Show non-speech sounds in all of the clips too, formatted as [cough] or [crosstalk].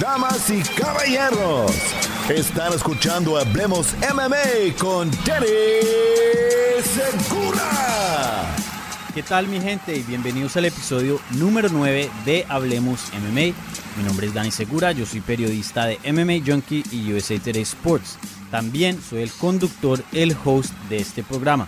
Damas y caballeros, están escuchando Hablemos MMA con Danny Segura. ¿Qué tal mi gente? Y bienvenidos al episodio número 9 de Hablemos MMA. Mi nombre es Dani Segura, yo soy periodista de MMA Junkie y USA Today Sports. También soy el conductor, el host de este programa.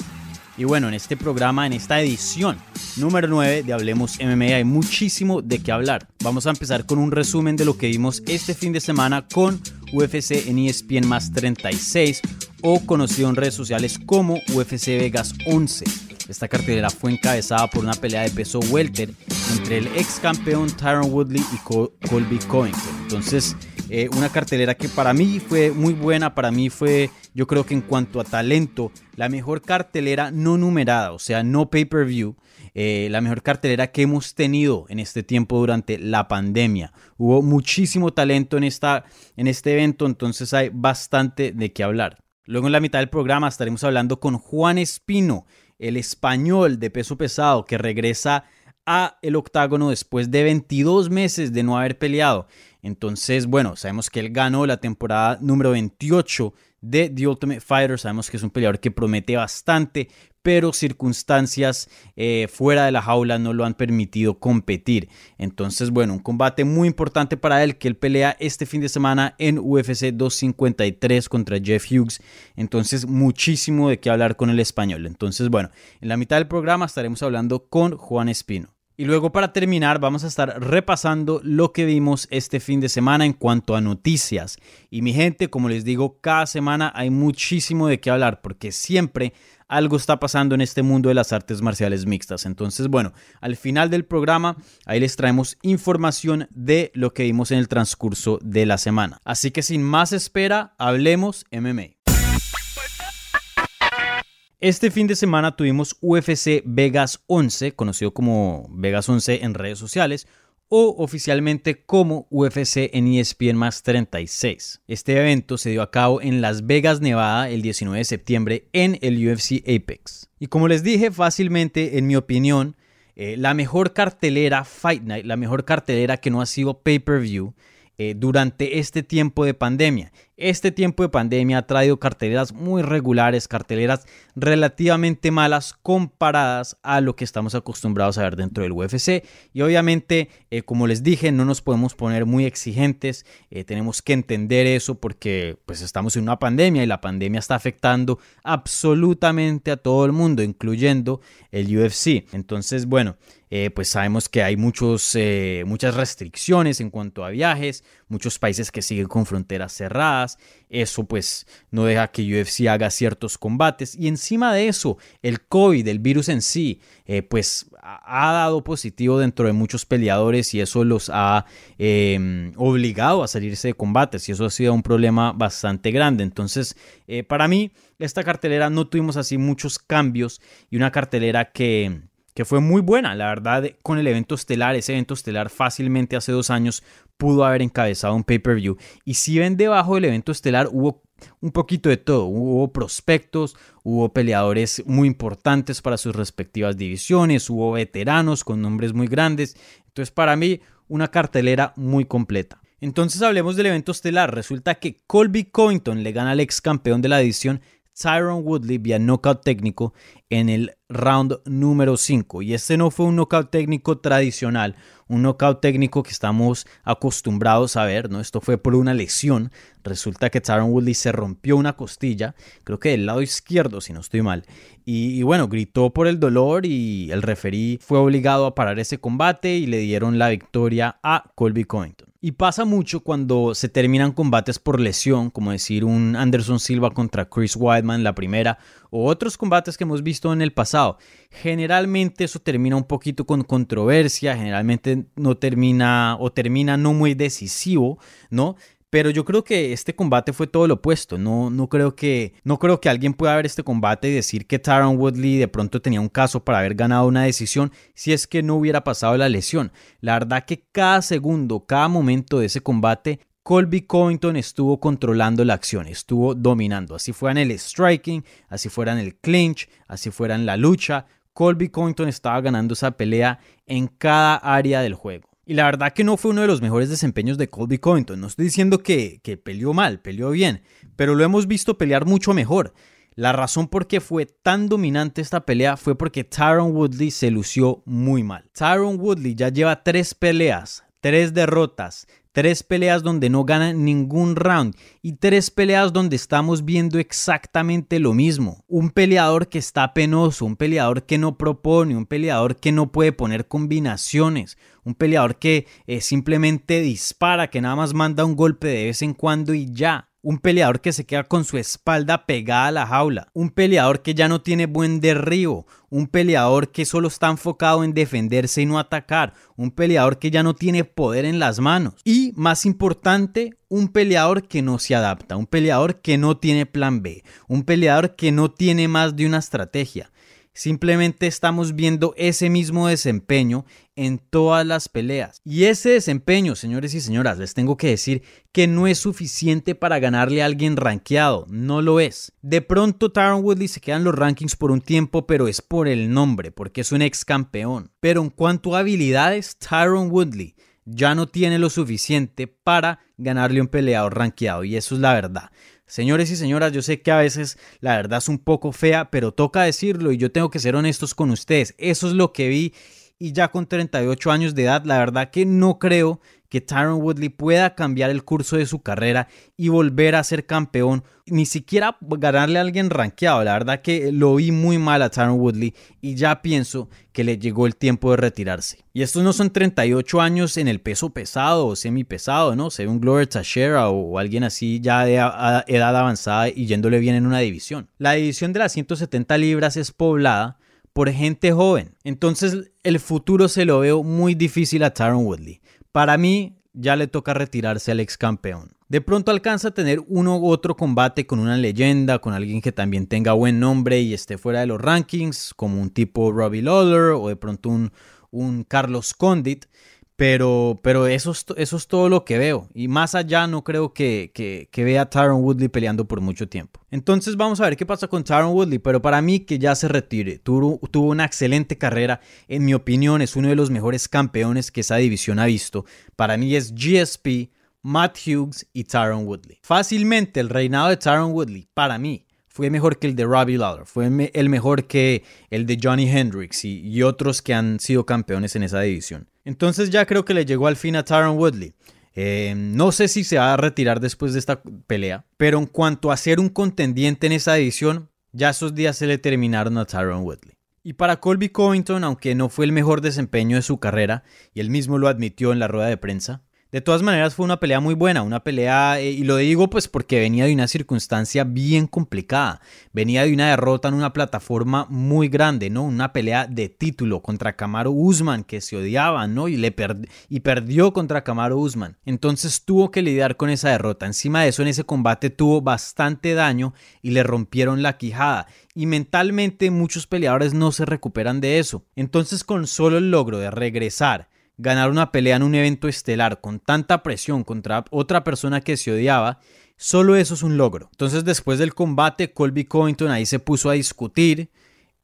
Y bueno, en este programa, en esta edición número 9 de Hablemos MMA hay muchísimo de qué hablar. Vamos a empezar con un resumen de lo que vimos este fin de semana con UFC en ESPN más 36 o conocido en redes sociales como UFC Vegas 11. Esta cartelera fue encabezada por una pelea de peso welter entre el ex campeón Tyron Woodley y Colby Covington. Entonces, eh, una cartelera que para mí fue muy buena, para mí fue, yo creo que en cuanto a talento, la mejor cartelera no numerada, o sea, no pay-per-view, eh, la mejor cartelera que hemos tenido en este tiempo durante la pandemia. Hubo muchísimo talento en, esta, en este evento, entonces hay bastante de qué hablar. Luego en la mitad del programa estaremos hablando con Juan Espino, el español de peso pesado que regresa a el octágono después de 22 meses de no haber peleado. Entonces, bueno, sabemos que él ganó la temporada número 28 de The Ultimate Fighter. Sabemos que es un peleador que promete bastante, pero circunstancias eh, fuera de la jaula no lo han permitido competir. Entonces, bueno, un combate muy importante para él que él pelea este fin de semana en UFC 253 contra Jeff Hughes. Entonces, muchísimo de qué hablar con el español. Entonces, bueno, en la mitad del programa estaremos hablando con Juan Espino. Y luego para terminar vamos a estar repasando lo que vimos este fin de semana en cuanto a noticias. Y mi gente, como les digo, cada semana hay muchísimo de qué hablar porque siempre algo está pasando en este mundo de las artes marciales mixtas. Entonces, bueno, al final del programa ahí les traemos información de lo que vimos en el transcurso de la semana. Así que sin más espera, hablemos MMA. Este fin de semana tuvimos UFC Vegas 11, conocido como Vegas 11 en redes sociales, o oficialmente como UFC en ESPN más 36. Este evento se dio a cabo en Las Vegas, Nevada, el 19 de septiembre en el UFC Apex. Y como les dije fácilmente, en mi opinión, eh, la mejor cartelera Fight Night, la mejor cartelera que no ha sido pay-per-view, eh, durante este tiempo de pandemia. Este tiempo de pandemia ha traído carteleras muy regulares, carteleras relativamente malas comparadas a lo que estamos acostumbrados a ver dentro del UFC. Y obviamente, eh, como les dije, no nos podemos poner muy exigentes, eh, tenemos que entender eso porque pues estamos en una pandemia y la pandemia está afectando absolutamente a todo el mundo, incluyendo el UFC. Entonces, bueno, eh, pues sabemos que hay muchos, muchas restricciones en cuanto a viajes, muchos países que siguen con fronteras cerradas, eso pues no deja que UFC haga ciertos combates. Y encima de eso el COVID, el virus en sí, eh, pues ha dado positivo dentro de muchos peleadores y eso los ha em, obligado a salirse de combates. Y eso ha sido un problema bastante grande. Entonces, eh, para mí, esta cartelera no tuvimos así muchos cambios y una cartelera que que fue muy buena, la verdad, con el evento estelar. Ese evento estelar fácilmente hace dos años pudo haber encabezado un pay-per-view. Y si ven debajo del evento estelar hubo un poquito de todo. Hubo prospectos, hubo peleadores muy importantes para sus respectivas divisiones, hubo veteranos con nombres muy grandes. Entonces, para mí, una cartelera muy completa. Entonces hablemos del evento estelar. Resulta que Colby Covington le gana al ex campeón de la edición Tyron Woodley vía knockout técnico en el round número 5. Y este no fue un knockout técnico tradicional, un knockout técnico que estamos acostumbrados a ver, ¿no? Esto fue por una lesión. Resulta que Tyron Woodley se rompió una costilla, creo que del lado izquierdo, si no estoy mal. Y, bueno, gritó por el dolor y el referí fue obligado a parar ese combate y le dieron la victoria a Colby Covington. Y pasa mucho cuando se terminan combates por lesión, como decir un Anderson Silva contra Chris Weidman la primera, o otros combates que hemos visto en el pasado. Generalmente eso termina un poquito con controversia, generalmente no termina o termina no muy decisivo, ¿no? Pero yo creo que este combate fue todo lo opuesto. No, no, creo que, no creo que alguien pueda ver este combate y decir que Tyron Woodley de pronto tenía un caso para haber ganado una decisión si es que no hubiera pasado la lesión. La verdad que cada segundo, cada momento de ese combate Colby Covington estuvo controlando la acción, estuvo dominando. Así fuera en el striking, así fuera en el clinch, así fuera en la lucha. Colby Covington estaba ganando esa pelea en cada área del juego. Y la verdad que no fue uno de los mejores desempeños de Colby Covington. No estoy diciendo que, que peleó mal, peleó bien, pero lo hemos visto pelear mucho mejor. La razón por qué fue tan dominante esta pelea fue porque Tyron Woodley se lució muy mal. Tyron Woodley ya lleva tres peleas, tres derrotas, tres peleas donde no gana ningún round y tres peleas donde estamos viendo exactamente lo mismo. Un peleador que está penoso, un peleador que no propone, un peleador que no puede poner combinaciones, un peleador que eh, simplemente dispara, que nada más manda un golpe de vez en cuando y ya un peleador que se queda con su espalda pegada a la jaula, un peleador que ya no tiene buen derribo, un peleador que solo está enfocado en defenderse y no atacar, un peleador que ya no tiene poder en las manos y, más importante, un peleador que no se adapta, un peleador que no tiene plan B, un peleador que no tiene más de una estrategia. Simplemente estamos viendo ese mismo desempeño en todas las peleas. Y ese desempeño, señores y señoras, les tengo que decir que no es suficiente para ganarle a alguien rankeado. No lo es. De pronto Tyron Woodley se queda en los rankings por un tiempo, pero es por el nombre, porque es un ex campeón. Pero en cuanto a habilidades, Tyron Woodley ya no tiene lo suficiente para ganarle a un peleador rankeado. Y eso es la verdad. Señores y señoras, yo sé que a veces la verdad es un poco fea, pero toca decirlo y yo tengo que ser honestos con ustedes. Eso es lo que vi y ya con 38 años de edad, la verdad que no creo que Tyron Woodley pueda cambiar el curso de su carrera y volver a ser campeón, ni siquiera ganarle a alguien rankeado. La verdad que lo vi muy mal a Tyron Woodley y ya pienso que le llegó el tiempo de retirarse. Y estos no son 38 años en el peso pesado o semi pesado, ¿no? Se ve un Glover Teixeira o alguien así ya de edad avanzada y yéndole bien en una división. La división de las 170 libras es poblada por gente joven. Entonces el futuro se lo veo muy difícil a Tyron Woodley. Para mí, ya le toca retirarse al ex campeón. De pronto alcanza a tener uno u otro combate con una leyenda, con alguien que también tenga buen nombre y esté fuera de los rankings, como un tipo Robbie Lawler o de pronto un, un Carlos Condit. Pero, pero eso, es, todo lo que veo. Y más allá no creo que, vea a Tyron Woodley peleando por mucho tiempo. Entonces vamos a ver qué pasa con Tyron Woodley. Pero para mí que ya se retire. Tuvo, tuvo una excelente carrera. En mi opinión es uno de los mejores campeones que esa división ha visto. Para mí es GSP, Matt Hughes y Tyron Woodley. Fácilmente el reinado de Tyron Woodley, para mí, fue mejor que el de Robbie Lawler, fue el mejor que el de Johnny Hendricks y, otros que han sido campeones en esa división. Entonces ya creo que le llegó al fin a Tyron Woodley. Eh, no sé si se va a retirar después de esta pelea, pero en cuanto a ser un contendiente en esa división, ya esos días se le terminaron a Tyron Woodley. Y para Colby Covington, aunque no fue el mejor desempeño de su carrera, y él mismo lo admitió en la rueda de prensa, de todas maneras fue una pelea muy buena, una pelea, eh, y lo digo pues porque venía de una circunstancia bien complicada, venía de una derrota en una plataforma muy grande, ¿no? Una pelea de título contra Camaro Usman que se odiaban, ¿no? Y, le y perdió contra Camaro Usman. Entonces tuvo que lidiar con esa derrota. Encima de eso en ese combate tuvo bastante daño y le rompieron la quijada. Y mentalmente muchos peleadores no se recuperan de eso. Entonces con solo el logro de regresar, ganar una pelea en un evento estelar con tanta presión contra otra persona que se odiaba, solo eso es un logro. Entonces después del combate, Colby Covington ahí se puso a discutir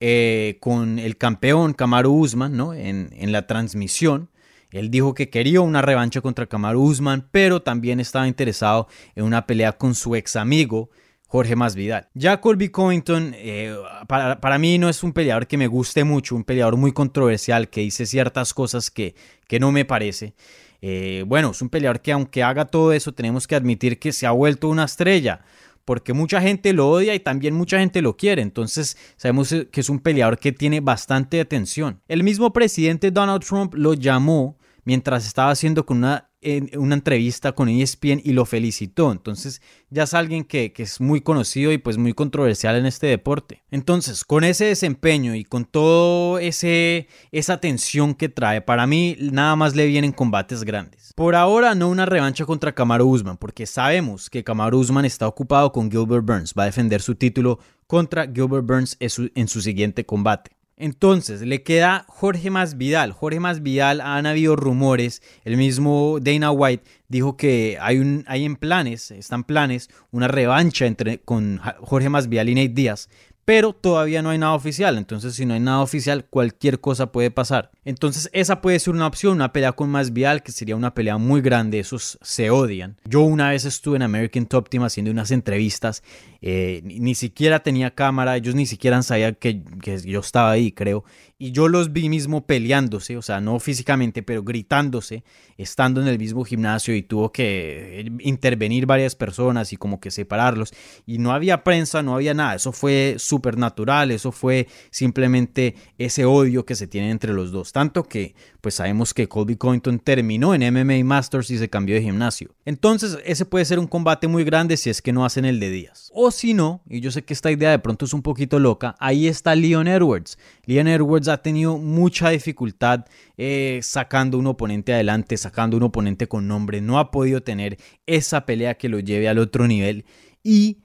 eh, con el campeón Kamaru Usman ¿no? en, la transmisión. Él dijo que quería una revancha contra Kamaru Usman, pero también estaba interesado en una pelea con su ex amigo Jorge Masvidal. Ya Colby Covington, eh, para, mí no es un peleador que me guste mucho, un peleador muy controversial que dice ciertas cosas que, que no me parece. Eh, bueno, es un peleador que aunque haga todo eso, tenemos que admitir que se ha vuelto una estrella porque mucha gente lo odia y también mucha gente lo quiere. Entonces sabemos que es un peleador que tiene bastante atención. El mismo presidente Donald Trump lo llamó mientras estaba haciendo con una en una entrevista con ESPN y lo felicitó. Entonces ya es alguien que, que, es muy conocido y pues muy controversial en este deporte. Entonces, con ese desempeño y con todo ese esa tensión que trae, para mí nada más le vienen combates grandes. Por ahora no una revancha contra Kamaru Usman, porque sabemos que Kamaru Usman está ocupado con Gilbert Burns, va a defender su título contra Gilbert Burns en su siguiente combate. Entonces, le queda Jorge Masvidal. Jorge Masvidal, han habido rumores, el mismo Dana White dijo que hay, un, hay en planes, están planes, una revancha entre, con Jorge Masvidal y Nate Díaz, pero todavía no hay nada oficial. Entonces, si no hay nada oficial, cualquier cosa puede pasar. Entonces, esa puede ser una opción, una pelea con más vial, que sería una pelea muy grande. Esos se odian. Yo una vez estuve en American Top Team haciendo unas entrevistas. Eh, ni, siquiera tenía cámara, ellos ni siquiera sabían que, que yo estaba ahí, creo y yo los vi mismo peleándose, o sea, no físicamente, pero gritándose, estando en el mismo gimnasio y tuvo que eh, intervenir varias personas y como que separarlos. Y no había prensa, no había nada, eso fue súper natural, eso fue simplemente ese odio que se tiene entre los dos. Tanto que, pues sabemos que Colby Covington terminó en MMA Masters y se cambió de gimnasio. Entonces, ese puede ser un combate muy grande si es que no hacen el de Díaz. O si no, y yo sé que esta idea de pronto es un poquito loca, ahí está Leon Edwards. Leon Edwards ha tenido mucha dificultad eh, sacando un oponente adelante, sacando un oponente con nombre. No ha podido tener esa pelea que lo lleve al otro nivel. Y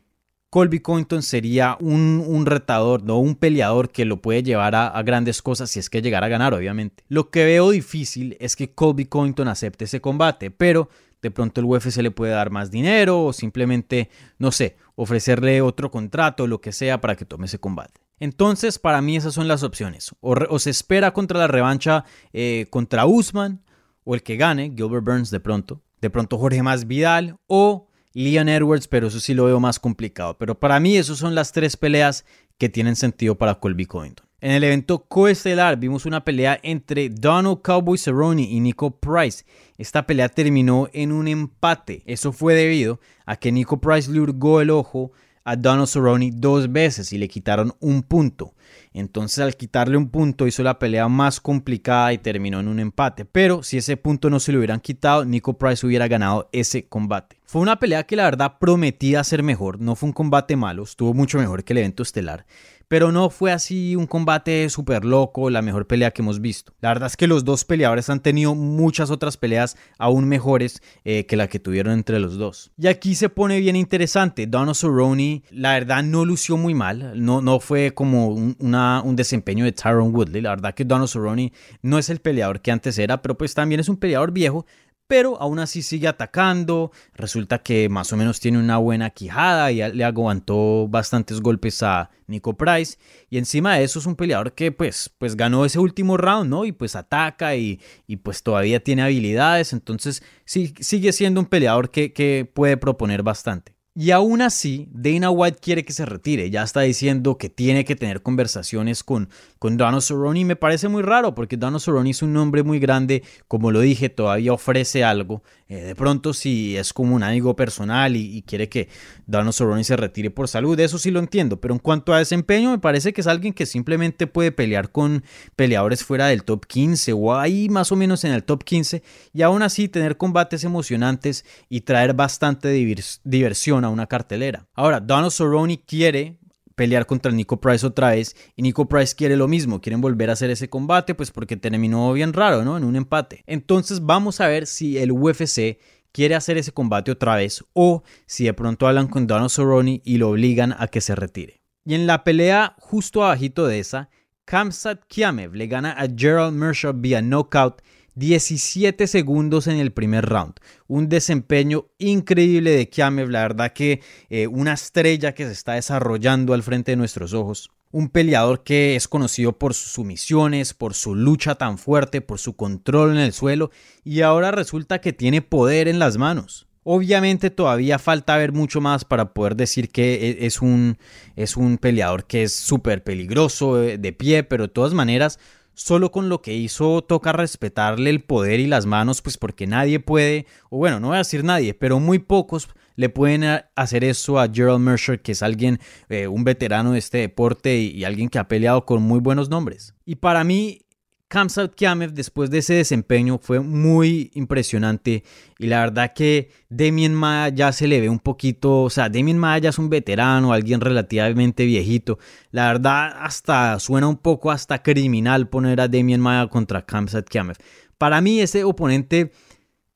Colby Covington sería un, retador, no un peleador que lo puede llevar a, a, grandes cosas si es que llegara a ganar, obviamente. Lo que veo difícil es que Colby Covington acepte ese combate, pero de pronto el UFC le puede dar más dinero o simplemente, no sé, ofrecerle otro contrato, lo que sea, para que tome ese combate. Entonces, para mí esas son las opciones. O, se espera contra la revancha eh, contra Usman, o el que gane, Gilbert Burns de pronto. De pronto Jorge Más Vidal o Leon Edwards, pero eso sí lo veo más complicado. Pero para mí esas son las tres peleas que tienen sentido para Colby Covington. En el evento coestelar vimos una pelea entre Donald Cowboy Cerrone y Nico Price. Esta pelea terminó en un empate. Eso fue debido a que Nico Price le hurgó el ojo a Donald Cerrone dos veces y le quitaron un punto. Entonces al quitarle un punto hizo la pelea más complicada y terminó en un empate. Pero si ese punto no se le hubieran quitado, Nico Price hubiera ganado ese combate. Fue una pelea que la verdad prometía ser mejor, no fue un combate malo, estuvo mucho mejor que el evento estelar pero no fue así un combate súper loco, la mejor pelea que hemos visto. La verdad es que los dos peleadores han tenido muchas otras peleas aún mejores eh, que la que tuvieron entre los dos. Y aquí se pone bien interesante, Donald Cerrone la verdad no lució muy mal, no, no fue como un, un desempeño de Tyron Woodley, la verdad que Donald Cerrone no es el peleador que antes era, pero pues también es un peleador viejo, pero aún así sigue atacando. Resulta que más o menos tiene una buena quijada y le aguantó bastantes golpes a Nico Price. Y encima de eso es un peleador que pues, pues ganó ese último round, ¿no? Y pues ataca y, y pues todavía tiene habilidades. Entonces sí, sigue siendo un peleador que, que puede proponer bastante. Y aún así, Dana White quiere que se retire. Ya está diciendo que tiene que tener conversaciones con, con Donald. Y me parece muy raro porque Donald Cerrone es un nombre muy grande. Como lo dije, todavía ofrece algo. Eh, de pronto, si es como un amigo personal y, quiere que Donald Cerrone se retire por salud, eso sí lo entiendo. Pero en cuanto a desempeño, me parece que es alguien que simplemente puede pelear con peleadores fuera del top 15 o ahí más o menos en el top 15. Y aún así tener combates emocionantes y traer bastante diversión una cartelera. Ahora, Donald Cerrone quiere pelear contra Nico Price otra vez y Nico Price quiere lo mismo, quieren volver a hacer ese combate pues porque terminó bien raro, ¿no? En un empate. Entonces vamos a ver si el UFC quiere hacer ese combate otra vez o si de pronto hablan con Donald Cerrone y lo obligan a que se retire. Y en la pelea justo abajito de esa, Kamsat Kiamev le gana a Gerald Mershaw vía knockout 17 segundos en el primer round. Un desempeño increíble de Kiamev, la verdad que eh, una estrella que se está desarrollando al frente de nuestros ojos. Un peleador que es conocido por sus sumisiones, por su lucha tan fuerte, por su control en el suelo y ahora resulta que tiene poder en las manos. Obviamente todavía falta ver mucho más para poder decir que e, es un, es un peleador que es súper peligroso eh, de pie, pero de todas maneras solo con lo que hizo toca respetarle el poder y las manos, pues porque nadie puede, o bueno, no voy a decir nadie, pero muy pocos le pueden hacer eso a Gerald Mercer, que es alguien, eh, un veterano de este deporte y, alguien que ha peleado con muy buenos nombres. Y para mí, Kamsat Kiamev después de ese desempeño fue muy impresionante y la verdad que Damien Maya ya se le ve un poquito, o sea, Damien Maya ya es un veterano, alguien relativamente viejito. La verdad hasta suena un poco hasta criminal poner a Damien Maya contra Kamsat Kiamev. Para mí ese oponente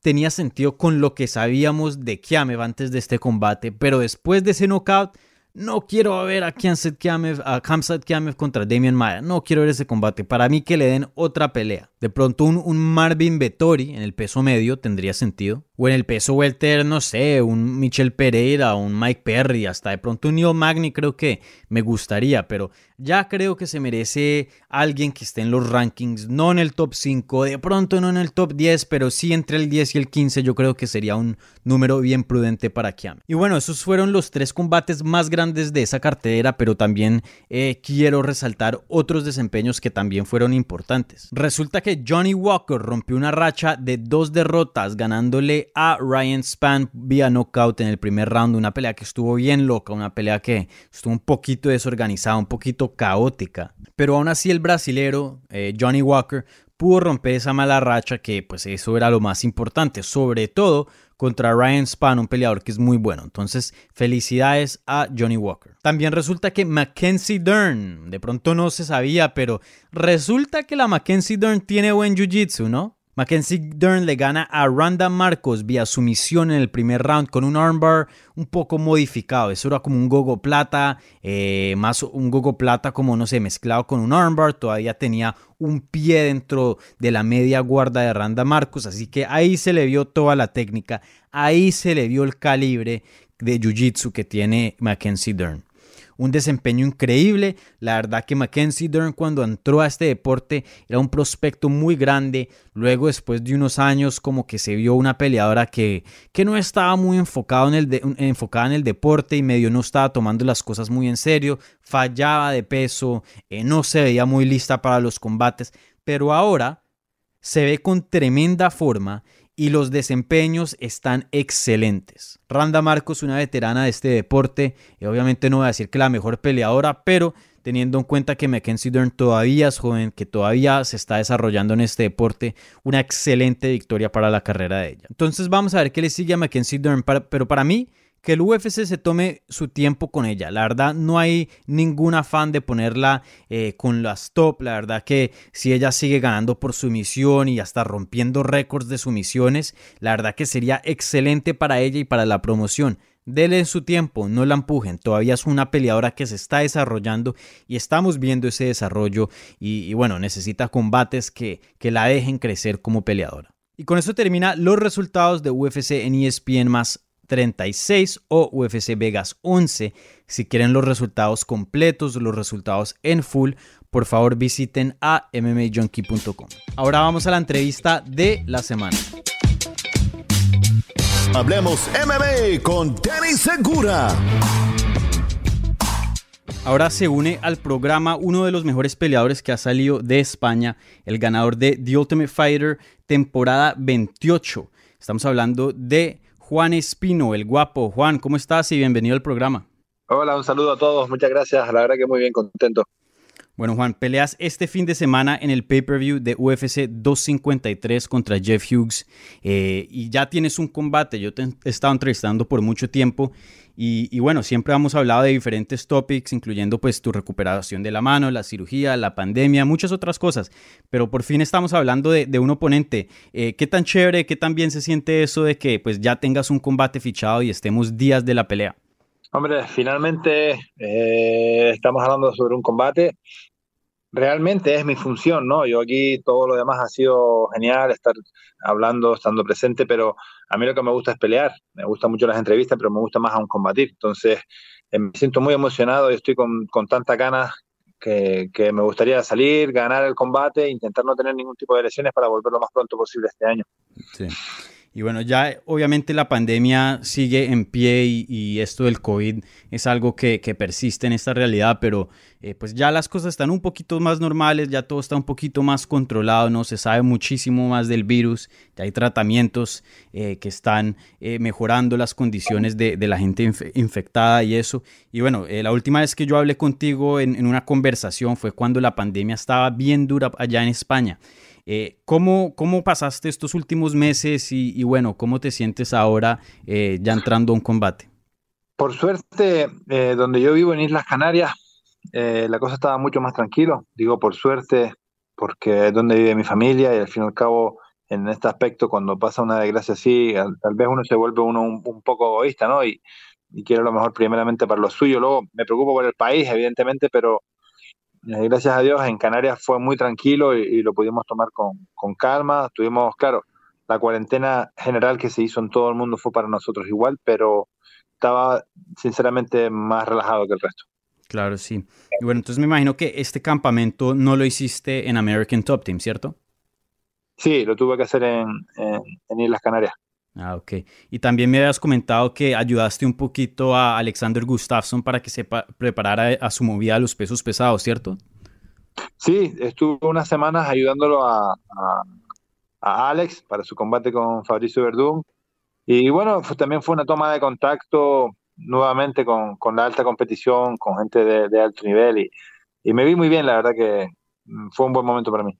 tenía sentido con lo que sabíamos de Kiamev antes de este combate, pero después de ese knockout no quiero ver a Kamsat Kiamev, a Kiamev contra Damian Maya. No quiero ver ese combate. Para mí que le den otra pelea. De pronto un, un Marvin Vettori en el peso medio tendría sentido. O en el peso welter, no sé, un Michel Pereira, un Mike Perry, hasta de pronto un Neil Magny creo que me gustaría, pero ya creo que se merece alguien que esté en los rankings, no en el top 5, de pronto no en el top 10, pero sí entre el 10 y el 15 yo creo que sería un número bien prudente para Kiam. Y bueno, esos fueron los tres combates más grandes de esa cartera, pero también eh, quiero resaltar otros desempeños que también fueron importantes. Resulta que Johnny Walker rompió una racha de dos derrotas ganándole a Ryan Span vía knockout en el primer round. Una pelea que estuvo bien loca, una pelea que estuvo un poquito desorganizada, un poquito caótica. Pero aún así el brasilero eh, Johnny Walker pudo romper esa mala racha que pues eso era lo más importante, sobre todo contra Ryan Span, un peleador que es muy bueno. Entonces, felicidades a Johnny Walker. También resulta que Mackenzie Dern, de pronto no se sabía, pero resulta que la Mackenzie Dern tiene buen jiu-jitsu, ¿no? Mackenzie Dern le gana a Randa Marcos vía sumisión en el primer round con un armbar un poco modificado. Eso era como un gogo plata, eh, más un gogo plata como no sé, mezclado con un armbar. Todavía tenía un pie dentro de la media guarda de Randa Marcos. Así que ahí se le vio toda la técnica. Ahí se le vio el calibre de jiu-jitsu que tiene Mackenzie Dern un desempeño increíble. La verdad que Mackenzie Dern cuando entró a este deporte era un prospecto muy grande. Luego después de unos años como que se vio una peleadora que, que no estaba muy enfocado en el enfocada en el deporte y medio no estaba tomando las cosas muy en serio. Fallaba de peso, eh, no se veía muy lista para los combates. Pero ahora se ve con tremenda forma y los desempeños están excelentes. Randa Marcos, una veterana de este deporte, y obviamente no voy a decir que la mejor peleadora, pero teniendo en cuenta que Mackenzie Dern todavía es joven, que todavía se está desarrollando en este deporte, una excelente victoria para la carrera de ella. Entonces vamos a ver qué le sigue a Mackenzie Dern, pero para mí que el UFC se tome su tiempo con ella. La verdad, no hay ningún afán de ponerla eh, con las top. La verdad que si ella sigue ganando por sumisión y hasta rompiendo récords de sumisiones, la verdad que sería excelente para ella y para la promoción. Dele su tiempo, no la empujen. Todavía es una peleadora que se está desarrollando y estamos viendo ese desarrollo. Y, bueno, necesita combates que, que la dejen crecer como peleadora. Y con eso termina los resultados de UFC en ESPN más 36 o UFC Vegas 11. Si quieren los resultados completos, los resultados en full, por favor visiten a mmajunkie.com. Ahora vamos a la entrevista de la semana. Hablemos MMA con Danny Segura. Ahora se une al programa uno de los mejores peleadores que ha salido de España, el ganador de The Ultimate Fighter temporada 28. Estamos hablando de Juan Espino, el guapo. Juan, ¿cómo estás y bienvenido al programa? Hola, un saludo a todos, muchas gracias, la verdad que muy bien contento. Bueno, Juan, peleas este fin de semana en el pay-per-view de UFC 253 contra Jeff Hughes eh, y ya tienes un combate. Yo te he estado entrevistando por mucho tiempo y, bueno, siempre hemos hablado de diferentes topics, incluyendo pues tu recuperación de la mano, la cirugía, la pandemia, muchas otras cosas. Pero por fin estamos hablando de, un oponente. Eh, ¿Qué tan chévere, qué tan bien se siente eso de que pues ya tengas un combate fichado y estemos días de la pelea? Hombre, finalmente eh, estamos hablando sobre un combate. Realmente es mi función, ¿no? Yo aquí todo lo demás ha sido genial, estar hablando, estando presente, pero a mí lo que me gusta es pelear. Me gustan mucho las entrevistas, pero me gusta más aún combatir. Entonces, eh, me siento muy emocionado y estoy con, con tantas ganas que, que, me gustaría salir, ganar el combate, intentar no tener ningún tipo de lesiones para volver lo más pronto posible este año. Sí. Y bueno, ya obviamente la pandemia sigue en pie y, esto del COVID es algo que, persiste en esta realidad, pero eh, pues ya las cosas están un poquito más normales, ya todo está un poquito más controlado, ¿no? Se sabe muchísimo más del virus, ya hay tratamientos eh, que están eh, mejorando las condiciones de, la gente infectada y eso. Y bueno, la última vez que yo hablé contigo en una conversación fue cuando la pandemia estaba bien dura allá en España. Eh, ¿cómo, ¿Cómo pasaste estos últimos meses y, bueno, cómo te sientes ahora eh, ya entrando a un combate? Por suerte, eh, donde yo vivo en Islas Canarias, la cosa estaba mucho más tranquilo. Digo por suerte, porque es donde vive mi familia y al fin y al cabo, en este aspecto, cuando pasa una desgracia así, tal vez uno se vuelve uno un, poco egoísta, ¿no? Y, y quiero lo mejor primeramente para lo suyo. Luego me preocupo por el país, evidentemente, pero eh, gracias a Dios en Canarias fue muy tranquilo y, lo pudimos tomar con, calma. Tuvimos, claro, la cuarentena general que se hizo en todo el mundo fue para nosotros igual, pero estaba sinceramente más relajado que el resto. Claro, sí. Y bueno, entonces me imagino que este campamento no lo hiciste en American Top Team, ¿cierto? Sí, lo tuve que hacer en, en Islas Canarias. Ah, ok. Y también me habías comentado que ayudaste un poquito a Alexander Gustafsson para que se preparara a su movida a los pesos pesados, ¿cierto? Sí, estuve unas semanas ayudándolo a, Alex para su combate con Fabricio Verdún. Y bueno, también fue una toma de contacto nuevamente con, la alta competición, con gente de, alto nivel. Y, y, me vi muy bien, la verdad que mm, fue un buen momento para mí.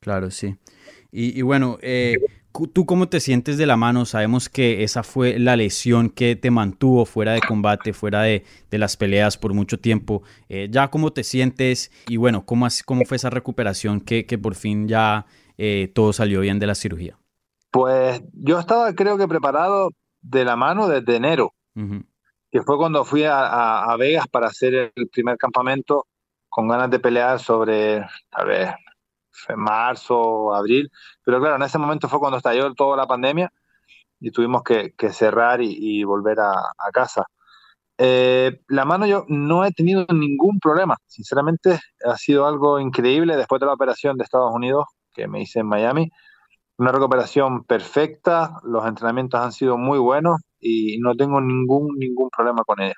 Claro, sí. Y, y bueno, eh, ¿Tú cómo te sientes de la mano? Sabemos que esa fue la lesión que te mantuvo fuera de combate, fuera de, las peleas por mucho tiempo. Eh, ¿Ya cómo te sientes? Y bueno, ¿cómo, cómo fue esa recuperación que, por fin ya eh, todo salió bien de la cirugía? Pues yo estaba creo que preparado de la mano desde enero, que fue cuando fui a, a, Vegas para hacer el primer campamento con ganas de pelear sobre, tal vez, marzo, abril, pero claro, en ese momento fue cuando estalló toda la pandemia y tuvimos que, cerrar y, volver a, casa. Eh, la mano yo no he tenido ningún problema, sinceramente ha sido algo increíble después de la operación de Estados Unidos que me hice en Miami, una recuperación perfecta, los entrenamientos han sido muy buenos y no tengo ningún, ningún problema con ella.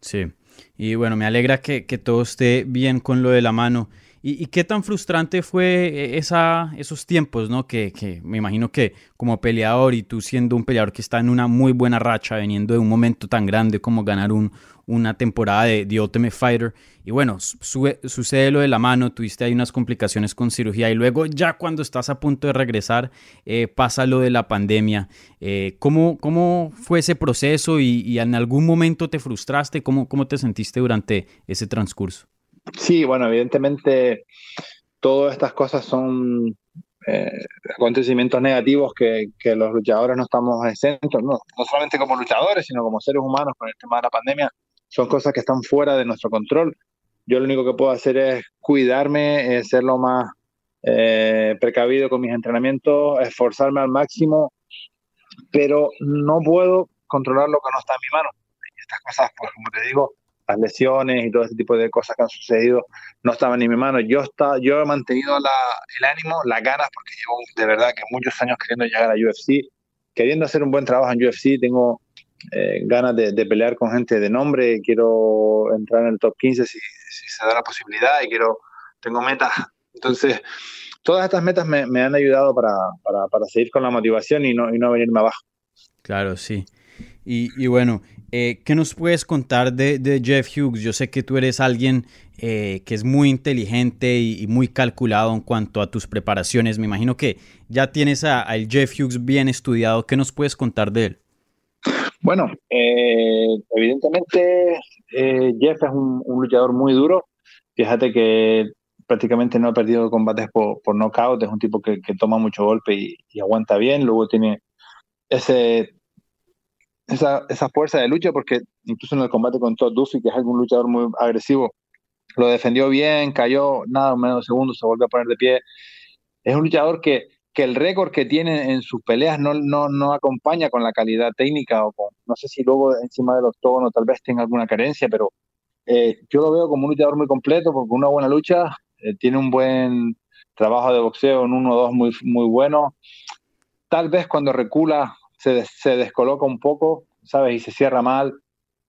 Sí, y bueno, me alegra que todo esté bien con lo de la mano. ¿Y, qué tan frustrante fue eh, esa, esos tiempos, ¿no? Que, que, me imagino que como peleador y tú siendo un peleador que está en una muy buena racha, veniendo de un momento tan grande como ganar un, una temporada de The Ultimate Fighter. Y bueno, sucede lo de la mano, tuviste ahí unas complicaciones con cirugía y luego ya cuando estás a punto de regresar eh, pasa lo de la pandemia. Eh, ¿cómo, ¿cómo, fue ese proceso y, y, en algún momento te frustraste? ¿Cómo, ¿Cómo te sentiste durante ese transcurso? Sí, bueno, evidentemente todas estas cosas son eh, acontecimientos negativos que, los luchadores no estamos exentos, no, no solamente como luchadores, sino como seres humanos con el tema de la pandemia, son cosas que están fuera de nuestro control. Yo lo único que puedo hacer es cuidarme, ser lo más eh, precavido con mis entrenamientos, esforzarme al máximo, pero no puedo controlar lo que no está en mi mano. Estas cosas, pues como te digo, las lesiones y todo ese tipo de cosas que han sucedido no estaban en mi mano. Yo, está, yo he mantenido el ánimo, las ganas, porque llevo de verdad que muchos años queriendo llegar a UFC, queriendo hacer un buen trabajo en UFC, tengo eh, ganas de, pelear con gente de nombre, quiero entrar en el top 15 si, se da la posibilidad y quiero, tengo metas. Entonces, todas estas metas me, han ayudado para, seguir con la motivación y no, y no venirme abajo. Claro, sí. Y, bueno, eh, ¿qué nos puedes contar de, Jeff Hughes? Yo sé que tú eres alguien eh, que es muy inteligente y, muy calculado en cuanto a tus preparaciones. Me imagino que ya tienes al Jeff Hughes bien estudiado. ¿Qué nos puedes contar de él? Bueno, eh, evidentemente Jeff es un, luchador muy duro. Fíjate que prácticamente no ha perdido combates por, por knockout. Es un tipo que, toma mucho golpe y aguanta bien. Luego tiene ese esa, esa fuerza de lucha, porque incluso en el combate con Todd Duffy, que es algún luchador muy agresivo, lo defendió bien, cayó nada menos segundos, se volvió a poner de pie. Es un luchador que, que el récord que tiene en sus peleas no, no, no acompaña con la calidad técnica o con, no sé si luego encima del octógono tal vez tenga alguna carencia, pero eh, yo lo veo como un luchador muy completo porque una buena lucha, eh, tiene un buen trabajo de boxeo en 1-2 muy, muy bueno. Tal vez cuando recula se, se descoloca un poco, ¿sabes? Y se cierra mal,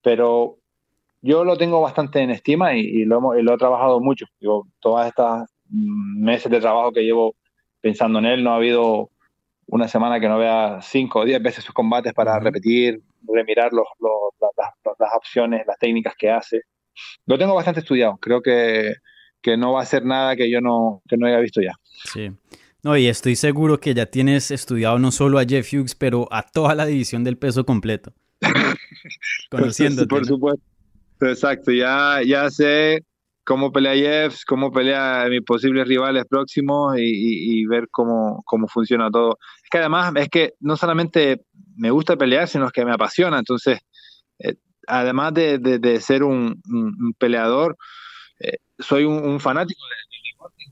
pero yo lo tengo bastante en estima y, lo, hemos, lo he trabajado mucho. Digo, todas estas meses de trabajo que llevo pensando en él, no ha habido una semana que no vea cinco o diez veces sus combates para repetir, remirar los, las, opciones, las técnicas que hace. Lo tengo bastante estudiado. Creo que, que no va a ser nada que yo no, que no haya visto ya. Sí. No, y estoy seguro que ya tienes estudiado no solo a Jeff Hughes, pero a toda la división del peso completo. [laughs] Conociéndote. por, supuesto. Exacto, ya, ya sé cómo pelea Jeff, cómo pelea mis posibles rivales próximos y, ver cómo, cómo funciona todo. Es que además es que no solamente me gusta pelear, sino que me apasiona. Entonces, eh, además de, ser un, peleador, eh, soy un, fanático del deporte.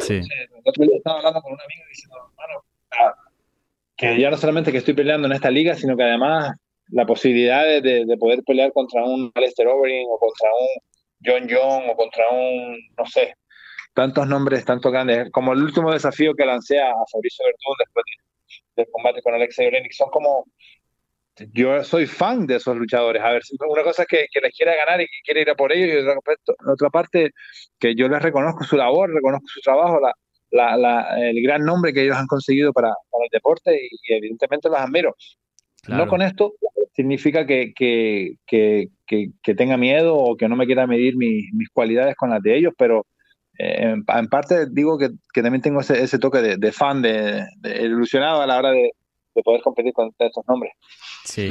Sí. El otro día estaba hablando con un amigo diciendo, ah, que ya no solamente que estoy peleando en esta liga, sino que además la posibilidad de, de poder pelear contra un Alistair Overing o contra un John John o contra un, no sé, tantos nombres, tantos grandes, como el último desafío que lancé a Fabricio Verdún después del combate con Alexei Olenek, son como, yo soy fan de esos luchadores, a ver, una cosa es que, que les quiera ganar y que quiere ir a por ellos, y otra, otra parte que yo les reconozco su labor, reconozco su trabajo, la, la, la, el gran nombre que ellos han conseguido para, para el deporte y, y, evidentemente los admiro. No con esto significa que, que, que, que, tenga miedo o que no me quiera medir mis, mis cualidades con las de ellos, pero eh, en, parte digo que, también tengo ese, ese toque de, de fan, de, ilusionado a la hora de, de poder competir con estos nombres. Sí.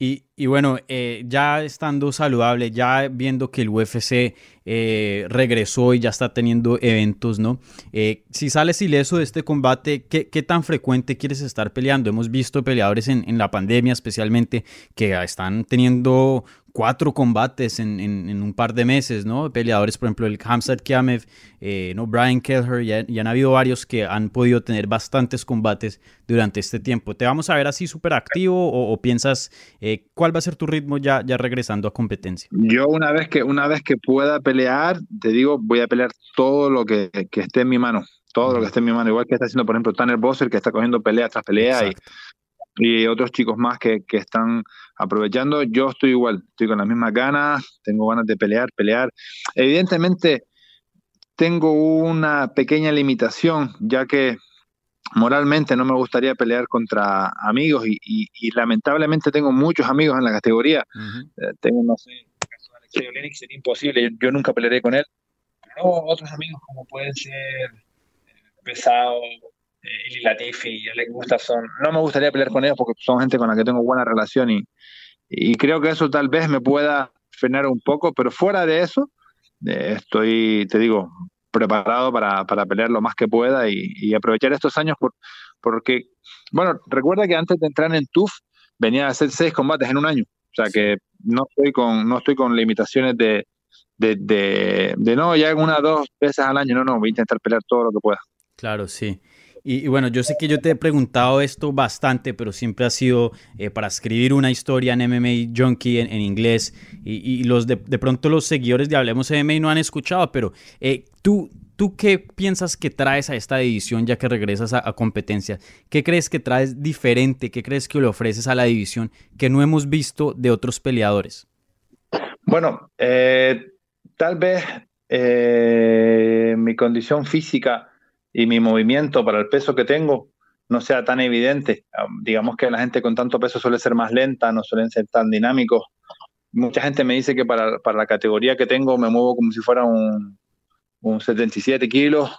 Y, y, bueno, eh, ya estando saludable, ya viendo que el UFC eh, regresó y ya está teniendo eventos, ¿no? Eh, si sales ileso de este combate, ¿qué, ¿qué, tan frecuente quieres estar peleando? Hemos visto peleadores en, en la pandemia especialmente que están teniendo cuatro combates en, en, un par de meses, ¿no? Peleadores, por ejemplo, el Hamzat Kiamev, eh, ¿no? Brian Kelleher, ya, ya, han habido varios que han podido tener bastantes combates durante este tiempo. ¿Te vamos a ver así súper activo o, piensas eh, cuál va a ser tu ritmo ya, ya regresando a competencia? Yo una vez que, una vez que pueda pelear, te digo, voy a pelear todo lo que, que esté en mi mano todo lo que esté en mi mano, igual que está haciendo, por ejemplo, Tanner Bosser, que está cogiendo pelea tras pelea y y otros chicos más que, que, están aprovechando. Yo estoy igual, estoy con las mismas ganas, tengo ganas de pelear, pelear. Evidentemente, tengo una pequeña limitación, ya que moralmente no me gustaría pelear contra amigos y, y, lamentablemente tengo muchos amigos en la categoría. Eh, tengo, no sé, el caso de Alexei Olenek sería imposible, yo, nunca pelearé con él. Pero otros amigos como pueden ser eh, Pesado, Eli Latifi y Alec Gustafson. No me gustaría pelear con ellos porque son gente con la que tengo buena relación y, y creo que eso tal vez me pueda frenar un poco, pero fuera de eso, eh, estoy, te digo, preparado para, para, pelear lo más que pueda y, y aprovechar estos años por, porque, bueno, recuerda que antes de entrar en TUF venía a hacer seis combates en un año, o sea que no estoy con, no estoy con limitaciones de, de, de, de no, ya una dos veces al año, no, no, voy a intentar pelear todo lo que pueda. Claro, sí. Y, bueno, yo sé que yo te he preguntado esto bastante, pero siempre ha sido eh, para escribir una historia en MMA Junkie en, inglés. Y, los de, pronto los seguidores de Hablemos MMA no han escuchado, pero eh, tú, ¿tú qué piensas que traes a esta división ya que regresas a, competencia? ¿Qué crees que traes diferente? ¿Qué crees que le ofreces a la división que no hemos visto de otros peleadores? Bueno, eh, tal vez mi condición física y mi movimiento para el peso que tengo no sea tan evidente. Digamos que la gente con tanto peso suele ser más lenta, no suelen ser tan dinámicos. Mucha gente me dice que para, para la categoría que tengo me muevo como si fuera un, un 77 kilos.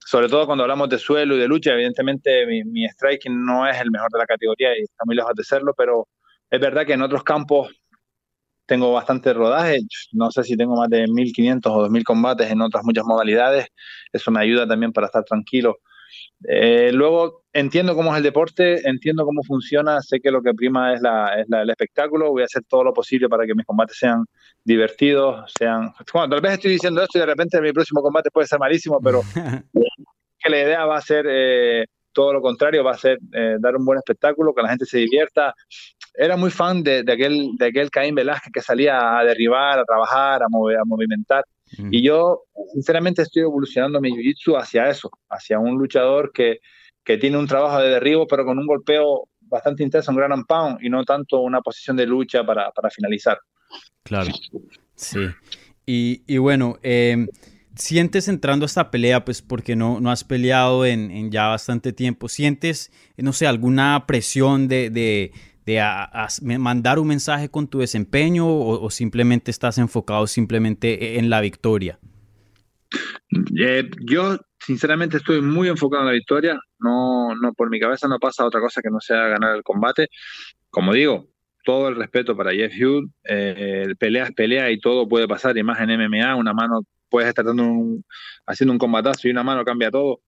Sobre todo cuando hablamos de suelo y de lucha, evidentemente mi, mi striking no es el mejor de la categoría y está muy lejos de serlo, pero es verdad que en otros campos tengo bastante rodaje, no sé si tengo más de 1500 o 2000 combates en otras muchas modalidades, eso me ayuda también para estar tranquilo. Eh, luego entiendo cómo es el deporte, entiendo cómo funciona, sé que lo que prima es, la, es el espectáculo, voy a hacer todo lo posible para que mis combates sean divertidos, sean... Bueno, tal vez estoy diciendo esto y de repente mi próximo combate puede ser malísimo, pero [laughs] que la idea va a ser eh, todo lo contrario, va a ser eh, dar un buen espectáculo, que la gente se divierta, era muy fan de, de, aquel, de aquel Caín Velázquez que salía a derribar, a trabajar, a, mover, a movimentar. Y yo, sinceramente, estoy evolucionando mi jiu-jitsu hacia eso, hacia un luchador que, que tiene un trabajo de derribo, pero con un golpeo bastante intenso en ground and pound y no tanto una posición de lucha para, para finalizar. Claro, sí. Y, y bueno, eh, sientes entrando a esta pelea, pues porque no, no has peleado en, en ya bastante tiempo, sientes, no sé, alguna presión de, de, de a, a mandar un mensaje con tu desempeño o, o, simplemente estás enfocado simplemente en la victoria? Eh, yo sinceramente estoy muy enfocado en la victoria, no, no por mi cabeza no pasa otra cosa que no sea ganar el combate. Como digo, todo el respeto para Jeff Hughes, eh, pelea es pelea y todo puede pasar, y más en MMA, una mano puedes estar dando un, haciendo un combatazo y una mano cambia todo.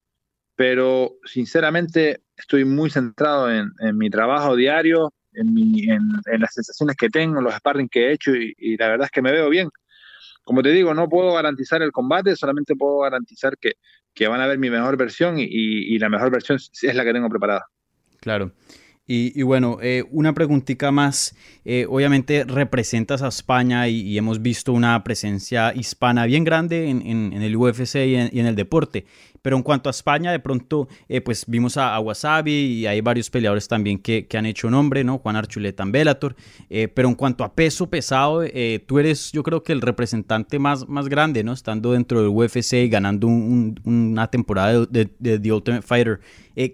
Pero sinceramente estoy muy centrado en, en mi trabajo diario, en, mi, en, en, las sensaciones que tengo, los sparring que he hecho y, y, la verdad es que me veo bien. Como te digo, no puedo garantizar el combate, solamente puedo garantizar que, que van a ver mi mejor versión y, y, la mejor versión es la que tengo preparada. Claro. Y, y, bueno, eh, una preguntita más. Eh, obviamente representas a España y, y, hemos visto una presencia hispana bien grande en, en, en el UFC y en, y en, el deporte. Pero en cuanto a España, de pronto, eh, pues vimos a, a, Wasabi y hay varios peleadores también que, han hecho nombre, ¿no? Juan Archuleta en Bellator. Eh, pero en cuanto a peso pesado, eh, tú eres, yo creo que el representante más, más grande, ¿no? Estando dentro del UFC y ganando un, un, una temporada de, de, The Ultimate Fighter.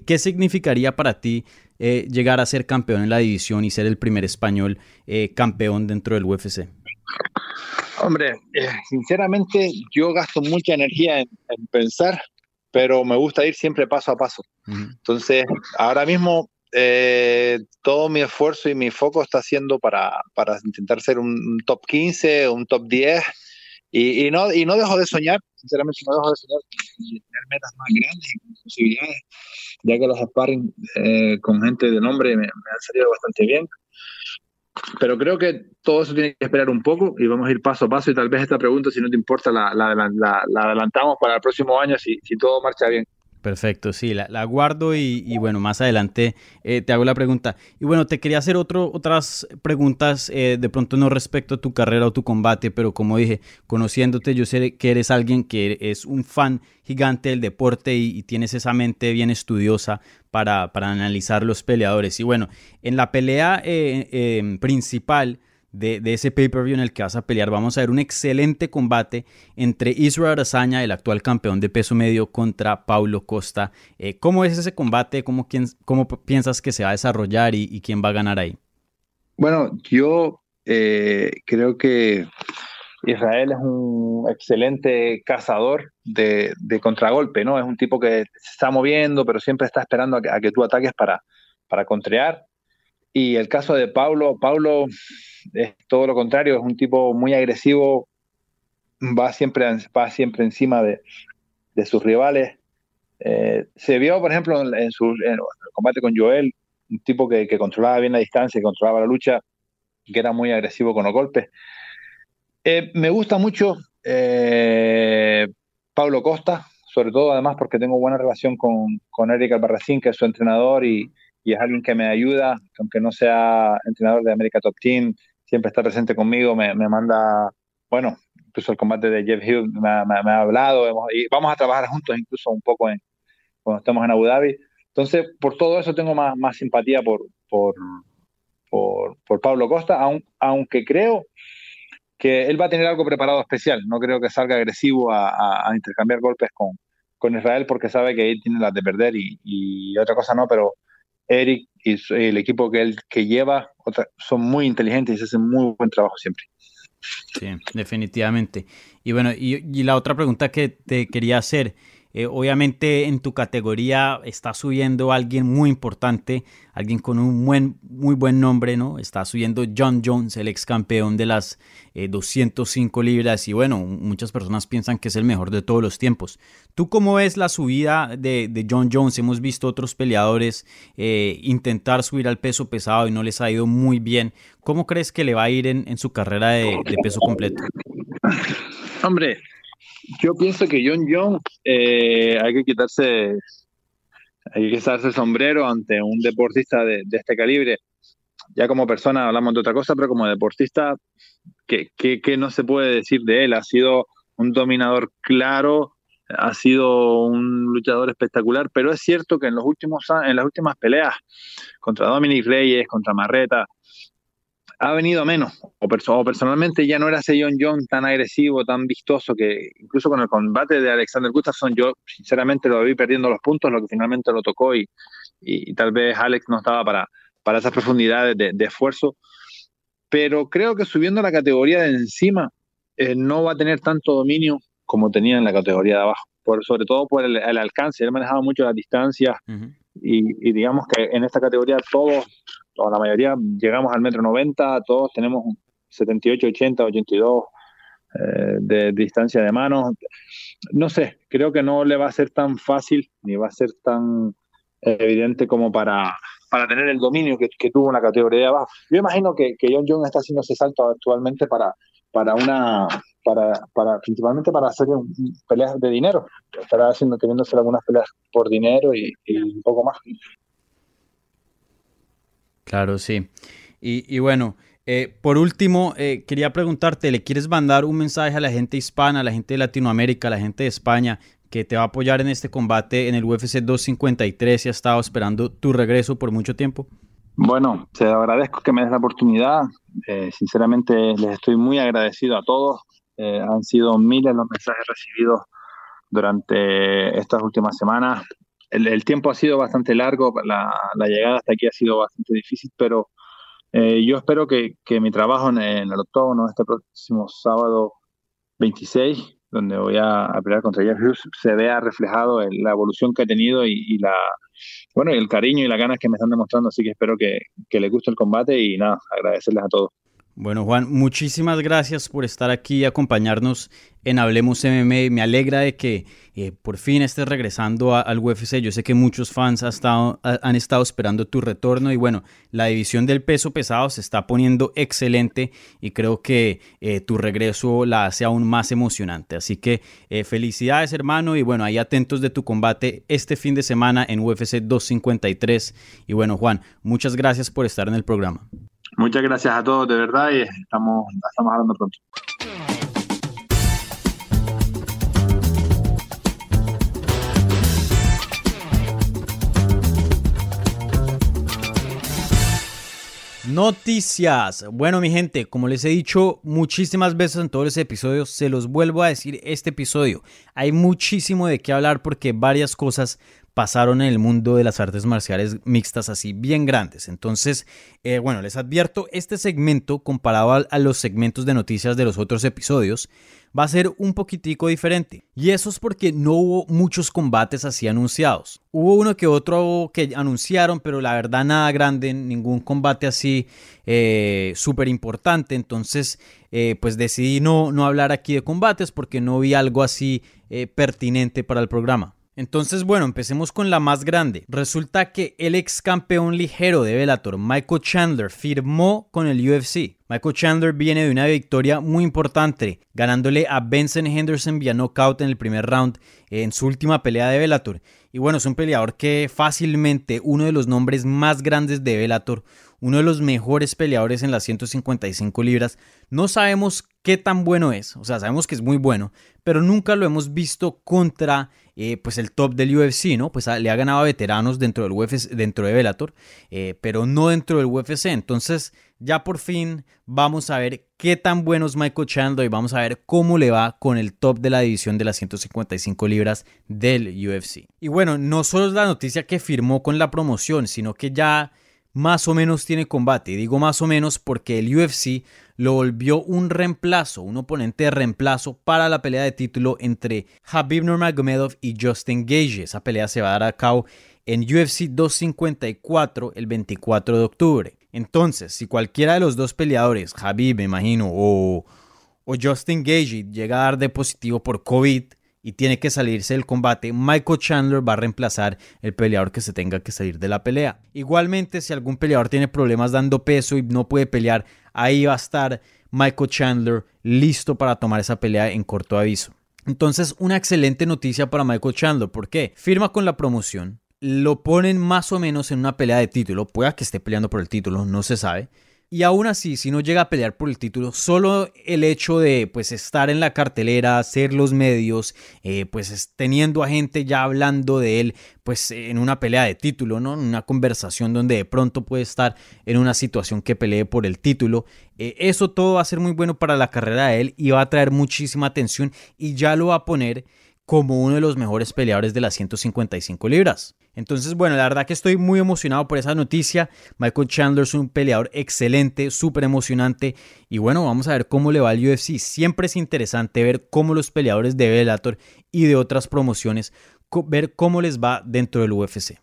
¿Qué significaría para ti? eh, llegar a ser campeón en la división y ser el primer español eh, campeón dentro del UFC? Hombre, eh, sinceramente yo gasto mucha energía en, en, pensar, pero me gusta ir siempre paso a paso. Uh -huh. Entonces, ahora mismo eh, todo mi esfuerzo y mi foco está siendo para, para intentar ser un, un top 15, un top 10. Y, y, no, y no dejo de soñar, sinceramente no dejo de soñar tener metas más grandes y posibilidades ya que los sparring eh, con gente de nombre me, me, han salido bastante bien. Pero creo que todo eso tiene que esperar un poco y vamos a ir paso a paso y tal vez esta pregunta, si no te importa, la, la, la, la adelantamos para el próximo año si, si todo marcha bien. Perfecto, sí, la, guardo y, bueno, más adelante eh, te hago la pregunta. Y bueno, te quería hacer otro, otras preguntas, eh, de pronto no respecto a tu carrera o tu combate, pero como dije, conociéndote, yo sé que eres alguien que es un fan gigante del deporte y, tienes esa mente bien estudiosa para, para, analizar los peleadores. Y bueno, en la pelea eh, principal de, ese pay-per-view en el que vas a pelear. Vamos a ver un excelente combate entre Israel Arazaña, el actual campeón de peso medio, contra Paulo Costa. Eh, ¿Cómo es ese combate? ¿Cómo, quién, ¿Cómo, piensas que se va a desarrollar y, quién va a ganar ahí? Bueno, yo eh, creo que Israel es un excelente cazador de, contragolpe, ¿no? Es un tipo que se está moviendo, pero siempre está esperando a que, tú ataques para, para. Y el caso de Paulo, Paulo es todo lo contrario, es un tipo muy agresivo, va siempre, va siempre encima de, de sus rivales. Eh, se vio, por ejemplo, en, su, el combate con Joel, un tipo que, que, controlaba bien la distancia, y controlaba la lucha, que era muy agresivo con los golpes. Eh, me gusta mucho eh, Pablo Costa, sobre todo además porque tengo buena relación con, con Eric Albarracín, que es su entrenador y, y es alguien que me ayuda, aunque no sea entrenador de América Top Team, siempre está presente conmigo, me, manda, bueno, incluso el combate de Jeff Hughes me, ha hablado, y vamos a trabajar juntos incluso un poco en, cuando estemos en Abu Dhabi. Entonces, por todo eso tengo más, más simpatía por, por, por, por Pablo Costa, aun, aunque creo que él va a tener algo preparado especial. No creo que salga agresivo a, intercambiar golpes con, con, Israel porque sabe que él tiene las de perder y otra cosa no, pero Eric y el equipo que él que lleva otra, son muy inteligentes y hacen muy buen trabajo siempre. Sí, definitivamente. Y bueno, y, y la otra pregunta que te quería hacer, eh, obviamente en tu categoría está subiendo alguien muy importante, alguien con un muy buen nombre, ¿no? Está subiendo John Jones, el ex campeón de las eh, 205 libras y bueno, muchas personas piensan que es el mejor de todos los tiempos. ¿Tú cómo ves la subida de, de John Jones? Hemos visto otros peleadores eh, intentar subir al peso pesado y no les ha ido muy bien. ¿Cómo crees que le va a ir en, en su carrera de peso completo? Hombre, yo pienso que John Jones eh, hay que quitarse hay que quitarse el sombrero ante un deportista de, este calibre. Ya como persona hablamos de otra cosa, pero como deportista, ¿qué, qué, qué no se puede decir de él? Ha sido un dominador claro, ha sido un luchador espectacular, pero es cierto que en los últimos en las últimas peleas contra Dominic Reyes, contra Marreta, ha venido menos. O, personalmente ya no era ese John John tan agresivo, tan vistoso, que incluso con el combate de Alexander Gustafsson, yo sinceramente lo vi perdiendo los puntos, lo que finalmente lo tocó y, y, tal vez Alex no estaba para, para esas profundidades de, esfuerzo. Pero creo que subiendo la categoría de encima, eh, no va a tener tanto dominio como tenía en la categoría de abajo, por, sobre todo por el, alcance. Él manejaba mucho las distancias y, y digamos que en esta categoría todos o la mayoría llegamos al metro 90, todos tenemos 78, 80, 82 de, distancia de manos. No sé, creo que no le va a ser tan fácil ni va a ser tan evidente como para, para tener el dominio que, tuvo en la categoría de abajo. Yo imagino que, que John John está haciendo ese salto actualmente para, para una para, para principalmente para hacer peleas de dinero. Estará haciendo, hacer algunas peleas por dinero y, y un poco más. Claro, sí. Y, bueno, eh, por último, eh, quería preguntarte, ¿le quieres mandar un mensaje a la gente hispana, a la gente de Latinoamérica, a la gente de España, que te va a apoyar en este combate en el UFC 253 y ha estado esperando tu regreso por mucho tiempo? Bueno, te agradezco que me des la oportunidad. Eh, sinceramente, les estoy muy agradecido a todos. han sido miles los mensajes recibidos durante estas últimas semanas el, tiempo ha sido bastante largo, la, llegada hasta aquí ha sido bastante difícil, pero eh, yo espero que, mi trabajo en, el octógono este próximo sábado 26, donde voy a, pelear contra Jeff Hughes, se vea reflejado en la evolución que ha tenido y, la bueno el cariño y las ganas que me están demostrando, así que espero que, que les guste el combate y nada, agradecerles a todos. Bueno, Juan, muchísimas gracias por estar aquí y acompañarnos en Hablemos MMA. Me alegra de que eh, por fin estés regresando al UFC. Yo sé que muchos fans han estado esperando tu retorno y bueno, la división del peso pesado se está poniendo excelente y creo que eh, tu regreso la hace aún más emocionante. Así que eh, felicidades hermano y bueno, ahí atentos de tu combate este fin de semana en UFC 253. Y bueno, Juan, muchas gracias por estar en el programa. Muchas gracias a todos de verdad y estamos, estamos hablando pronto. Noticias. Bueno, mi gente, como les he dicho muchísimas veces en todos los episodios, se los vuelvo a decir este episodio. Hay muchísimo de qué hablar porque varias cosas pasaron en el mundo de las artes marciales mixtas así bien grandes. Entonces, eh, bueno, les advierto, este segmento comparado a, los segmentos de noticias de los otros episodios va a ser un poquitico diferente. Y eso es porque no hubo muchos combates así anunciados. Hubo uno que otro que anunciaron, pero la verdad nada grande, ningún combate así eh, súper importante. Entonces, eh, pues decidí no, no hablar aquí de combates porque no vi algo así pertinente para el programa. Entonces, bueno, empecemos con la más grande. Resulta que el ex campeón ligero de Bellator, Michael Chandler, firmó con el UFC. Michael Chandler viene de una victoria muy importante, ganándole a Benson Henderson vía knockout en el primer round en su última pelea de Bellator. Y bueno, es un peleador que fácilmente uno de los nombres más grandes de Bellator, uno de los mejores peleadores en las 155 libras. No sabemos qué tan bueno es, o sea, sabemos que es muy bueno, pero nunca lo hemos visto contra eh, pues el top del UFC, ¿no? Pues le ha ganado a veteranos dentro del UFC, dentro de Bellator, eh, pero no dentro del UFC. Entonces, ya por fin vamos a ver qué tan bueno es Michael Chandler y vamos a ver cómo le va con el top de la división de las 155 libras del UFC. Y bueno, no solo es la noticia que firmó con la promoción, sino que ya más o menos tiene combate. Digo más o menos porque el UFC lo volvió un reemplazo, un oponente de reemplazo para la pelea de título entre Habib Nurmagomedov y Justin Gage. Esa pelea se va a dar a cabo en UFC 254 el 24 de octubre. Entonces, si cualquiera de los dos peleadores, Habib me imagino, o, o Justin Gage llega a dar de positivo por COVID, y tiene que salirse del combate, Michael Chandler va a reemplazar el peleador que se tenga que salir de la pelea. Igualmente, si algún peleador tiene problemas dando peso y no puede pelear, ahí va a estar Michael Chandler listo para tomar esa pelea en corto aviso. Entonces, una excelente noticia para Michael Chandler. ¿Por qué? Firma con la promoción, lo ponen más o menos en una pelea de título, pueda que esté peleando por el título, no se sabe Y aún así, si no llega a pelear por el título, solo el hecho de pues estar en la cartelera, ser los medios, eh, pues teniendo a gente ya hablando de él, pues en una pelea de título, ¿no? En una conversación donde de pronto puede estar en una situación que pelee por el título. Eh, eso todo va a ser muy bueno para la carrera de él y va a traer muchísima atención y ya lo va a poner como uno de los mejores peleadores de las 155 libras. Entonces, bueno, la verdad que estoy muy emocionado por esa noticia. Michael Chandler es un peleador excelente, súper emocionante. Y bueno, vamos a ver cómo le va al UFC. Siempre es interesante ver cómo los peleadores de Bellator y de otras promociones, ver cómo les va dentro del UFC.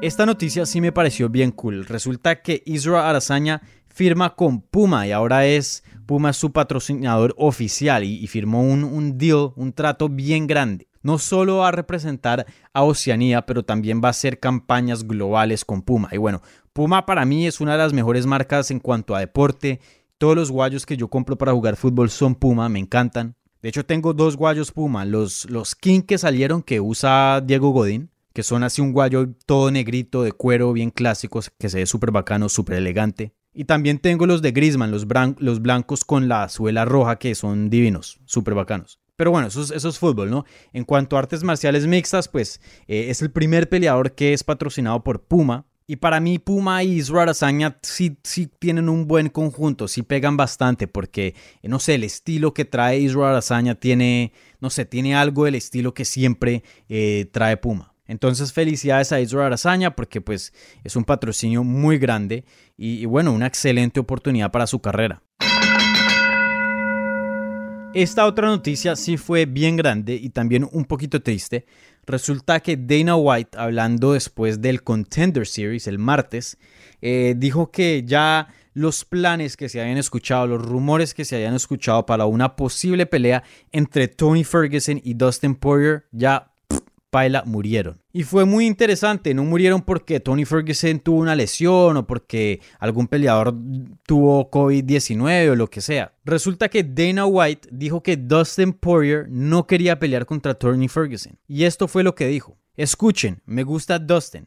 Esta noticia sí me pareció bien cool. Resulta que Israel Arazaña firma con Puma y ahora es Puma su patrocinador oficial y, firmó un, un deal, un trato bien grande. No solo va a representar a Oceanía, pero también va a hacer campañas globales con Puma. Y bueno, Puma para mí es una de las mejores marcas en cuanto a deporte. Todos los guayos que yo compro para jugar fútbol son Puma, me encantan. De hecho, tengo dos guayos Puma. Los, los King que salieron que usa Diego Godín, que son así un guayo todo negrito de cuero, bien clásicos, que se ve súper bacano, súper elegante. Y también tengo los de Grisman, los, los blancos con la suela roja, que son divinos, súper bacanos. Pero bueno, eso es, fútbol, ¿no? En cuanto a artes marciales mixtas, pues eh, es el primer peleador que es patrocinado por Puma. Y para mí Puma y Israel Azaña sí, sí tienen un buen conjunto, sí pegan bastante porque, eh, no sé, el estilo que trae Israel Azaña tiene, no sé, tiene algo del estilo que siempre eh, trae Puma. Entonces felicidades a Israel Arazaña porque pues es un patrocinio muy grande y, bueno, una excelente oportunidad para su carrera. Esta otra noticia sí fue bien grande y también un poquito triste. Resulta que Dana White, hablando después del Contender Series el martes, eh, dijo que ya los planes que se habían escuchado, los rumores que se habían escuchado para una posible pelea entre Tony Ferguson y Dustin Poirier ya Paila murieron. Y fue muy interesante, no murieron porque Tony Ferguson tuvo una lesión o porque algún peleador tuvo COVID-19 o lo que sea. Resulta que Dana White dijo que Dustin Poirier no quería pelear contra Tony Ferguson. Y esto fue lo que dijo. Escuchen, me gusta Dustin.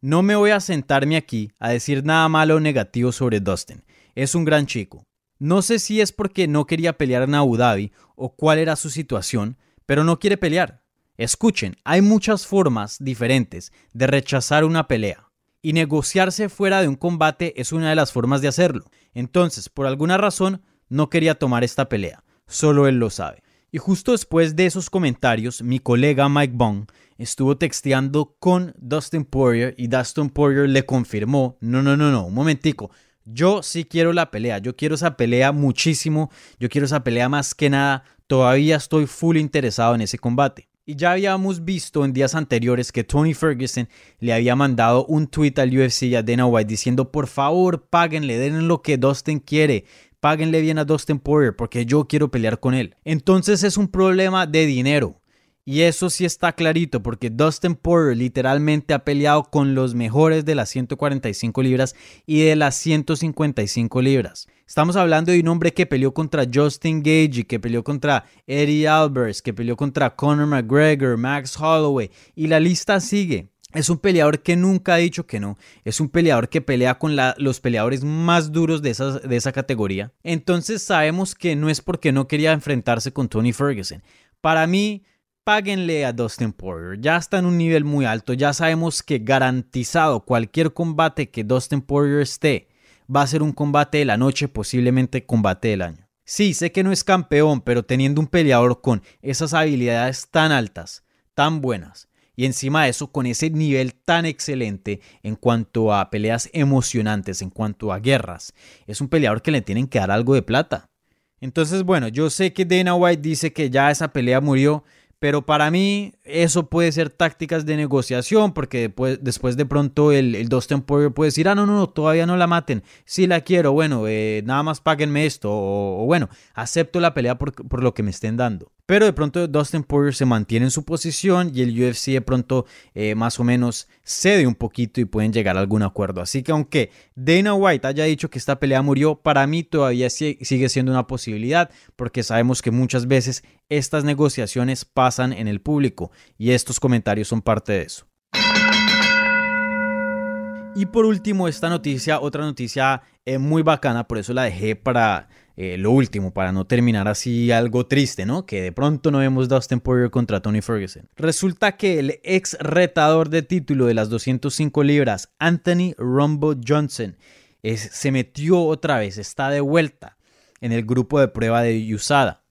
No me voy a sentarme aquí a decir nada malo o negativo sobre Dustin. Es un gran chico. No sé si es porque no quería pelear en Abu Dhabi o cuál era su situación, pero no quiere pelear. Escuchen, hay muchas formas diferentes de rechazar una pelea y negociarse fuera de un combate es una de las formas de hacerlo. Entonces, por alguna razón, no quería tomar esta pelea. Solo él lo sabe. Y justo después de esos comentarios, mi colega Mike Bong estuvo texteando con Dustin Poirier y Dustin Poirier le confirmó, no, no, no, no, un momentico, yo sí quiero la pelea, yo quiero esa pelea muchísimo, yo quiero esa pelea más que nada, todavía estoy full interesado en ese combate. Y ya habíamos visto en días anteriores que Tony Ferguson le había mandado un tweet al UFC y a Dana White diciendo por favor páguenle, denle lo que Dustin quiere, páguenle bien a Dustin Poirier porque yo quiero pelear con él. Entonces es un problema de dinero. Y eso sí está clarito porque Dustin Poirier literalmente ha peleado con los mejores de las 145 libras y de las 155 libras. Estamos hablando de un hombre que peleó contra Justin Gage, que peleó contra Eddie Albers, que peleó contra Conor McGregor, Max Holloway y la lista sigue. Es un peleador que nunca ha dicho que no. Es un peleador que pelea con los peleadores más duros de, de esa categoría. Entonces sabemos que no es porque no quería enfrentarse con Tony Ferguson. Para mí, páguenle a Dustin Poirier. Ya está en un nivel muy alto. Ya sabemos que garantizado cualquier combate que Dustin Poirier esté va a ser un combate de la noche, posiblemente combate del año. Sí, sé que no es campeón, pero teniendo un peleador con esas habilidades tan altas, tan buenas, y encima de eso con ese nivel tan excelente en cuanto a peleas emocionantes, en cuanto a guerras, es un peleador que le tienen que dar algo de plata. Entonces, bueno, yo sé que Dana White dice que ya esa pelea murió, pero para mí eso puede ser tácticas de negociación porque después, después de pronto el, el Dustin Poirier puede decir, ah, no, no, no, todavía no la maten, sí la quiero, bueno, eh, nada más páguenme esto o, bueno, acepto la pelea por, por lo que me estén dando. Pero de pronto Dustin Poirier se mantiene en su posición y el UFC de pronto eh, más o menos cede un poquito y pueden llegar a algún acuerdo. Así que aunque Dana White haya dicho que esta pelea murió, para mí todavía sigue siendo una posibilidad porque sabemos que muchas veces estas negociaciones pasan en el público y estos comentarios son parte de eso. Y por último, esta noticia, otra noticia eh, muy bacana, por eso la dejé para eh, lo último, para no terminar así algo triste, ¿no? Que de pronto no vemos Dustin Poirier contra Tony Ferguson. Resulta que el ex retador de título de las 205 libras, Anthony Rumbo Johnson, se metió otra vez, está de vuelta en el grupo de prueba de USADA.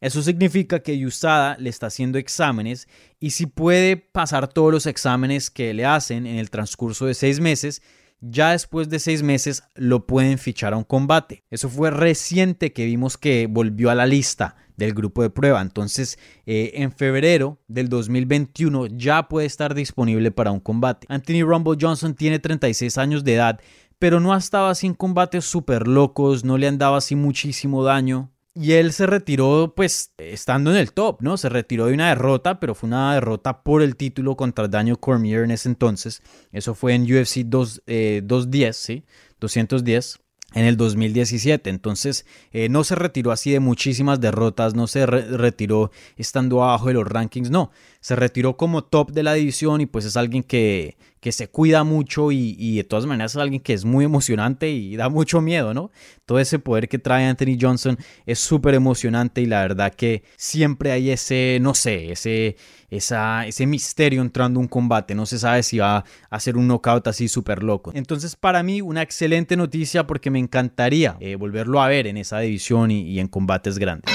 Eso significa que USADA le está haciendo exámenes y si puede pasar todos los exámenes que le hacen en el transcurso de seis meses, ya después de seis meses lo pueden fichar a un combate. Eso fue reciente que vimos que volvió a la lista del grupo de prueba. Entonces, eh, en febrero del 2021 ya puede estar disponible para un combate. Anthony Rumble Johnson tiene 36 años de edad, pero no ha estado así en combates súper locos, no le han dado así muchísimo daño. Y él se retiró, pues, estando en el top, ¿no? Se retiró de una derrota, pero fue una derrota por el título contra Daniel Cormier en ese entonces. Eso fue en UFC 2, 210, ¿sí? 210 en el 2017. Entonces eh, no se retiró así de muchísimas derrotas, no se retiró estando abajo de los rankings, no, se retiró como top de la división y pues es alguien que, que se cuida mucho y, de todas maneras es alguien que es muy emocionante y da mucho miedo, ¿no? Todo ese poder que trae Anthony Johnson es súper emocionante y la verdad que siempre hay ese, no sé, ese, esa, ese misterio entrando un combate, no se sabe si va a hacer un knockout así súper loco. Entonces para mí una excelente noticia porque me encantaría eh, volverlo a ver en esa división y, y en combates grandes.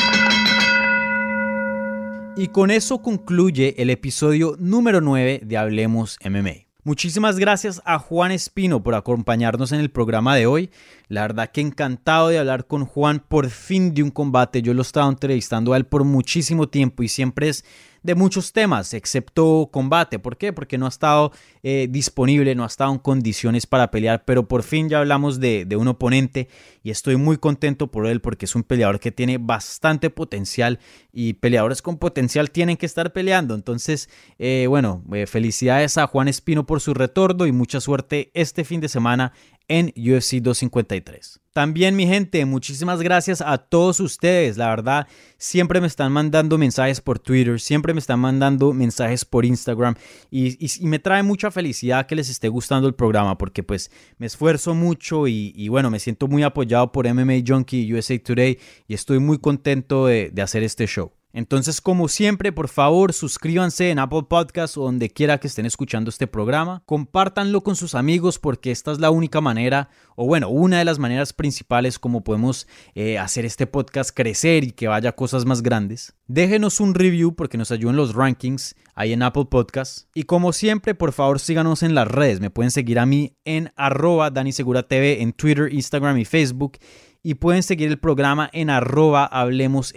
Y con eso concluye el episodio número 9 de Hablemos MMA. Muchísimas gracias a Juan Espino por acompañarnos en el programa de hoy. La verdad que encantado de hablar con Juan por fin de un combate. Yo lo he estado entrevistando a él por muchísimo tiempo y siempre es de muchos temas, excepto combate. ¿Por qué? Porque no ha estado eh, disponible, no ha estado en condiciones para pelear, pero por fin ya hablamos de, un oponente y estoy muy contento por él porque es un peleador que tiene bastante potencial y peleadores con potencial tienen que estar peleando. Entonces, eh, bueno, eh, felicidades a Juan Espino por su retorno y mucha suerte este fin de semana en UFC 253. También mi gente, muchísimas gracias a todos ustedes. La verdad, siempre me están mandando mensajes por Twitter, siempre me están mandando mensajes por Instagram y, me trae mucha felicidad que les esté gustando el programa porque pues me esfuerzo mucho y, bueno, me siento muy apoyado por MMA Junkie y USA Today y estoy muy contento de hacer este show. Entonces, como siempre, por favor, suscríbanse en Apple Podcasts o donde quiera que estén escuchando este programa. Compártanlo con sus amigos porque esta es la única manera, o bueno, una de las maneras principales como podemos eh, hacer este podcast crecer y que vaya a cosas más grandes. Déjenos un review porque nos ayudan los rankings ahí en Apple Podcasts. Y como siempre, por favor, síganos en las redes. Me pueden seguir a mí en arroba TV en Twitter, Instagram y Facebook. Y pueden seguir el programa en arroba Hablemos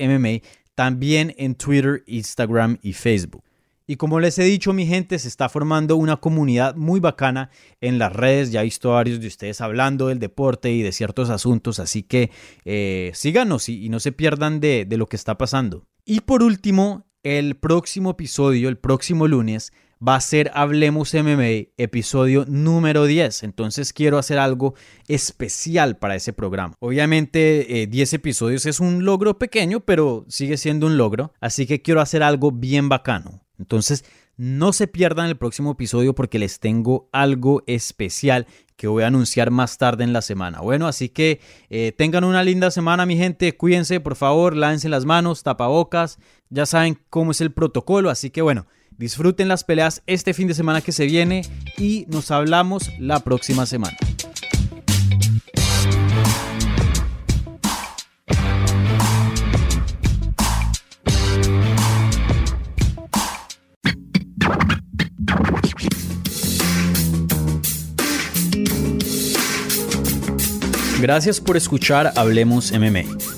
también en Twitter, Instagram y Facebook. Y como les he dicho, mi gente, se está formando una comunidad muy bacana en las redes. Ya he visto varios de ustedes hablando del deporte y de ciertos asuntos, así que eh, síganos y, no se pierdan de lo que está pasando. Y por último, el próximo episodio, el próximo lunes, va a ser Hablemos MMA, episodio número 10. Entonces quiero hacer algo especial para ese programa. Obviamente 10 eh, episodios es un logro pequeño, pero sigue siendo un logro. Así que quiero hacer algo bien bacano. Entonces no se pierdan el próximo episodio porque les tengo algo especial que voy a anunciar más tarde en la semana. Bueno, así que eh, tengan una linda semana, mi gente. Cuídense, por favor, lávense las manos, tapabocas. Ya saben cómo es el protocolo, así que bueno. Disfruten las peleas este fin de semana que se viene y nos hablamos la próxima semana. Gracias por escuchar Hablemos MMA.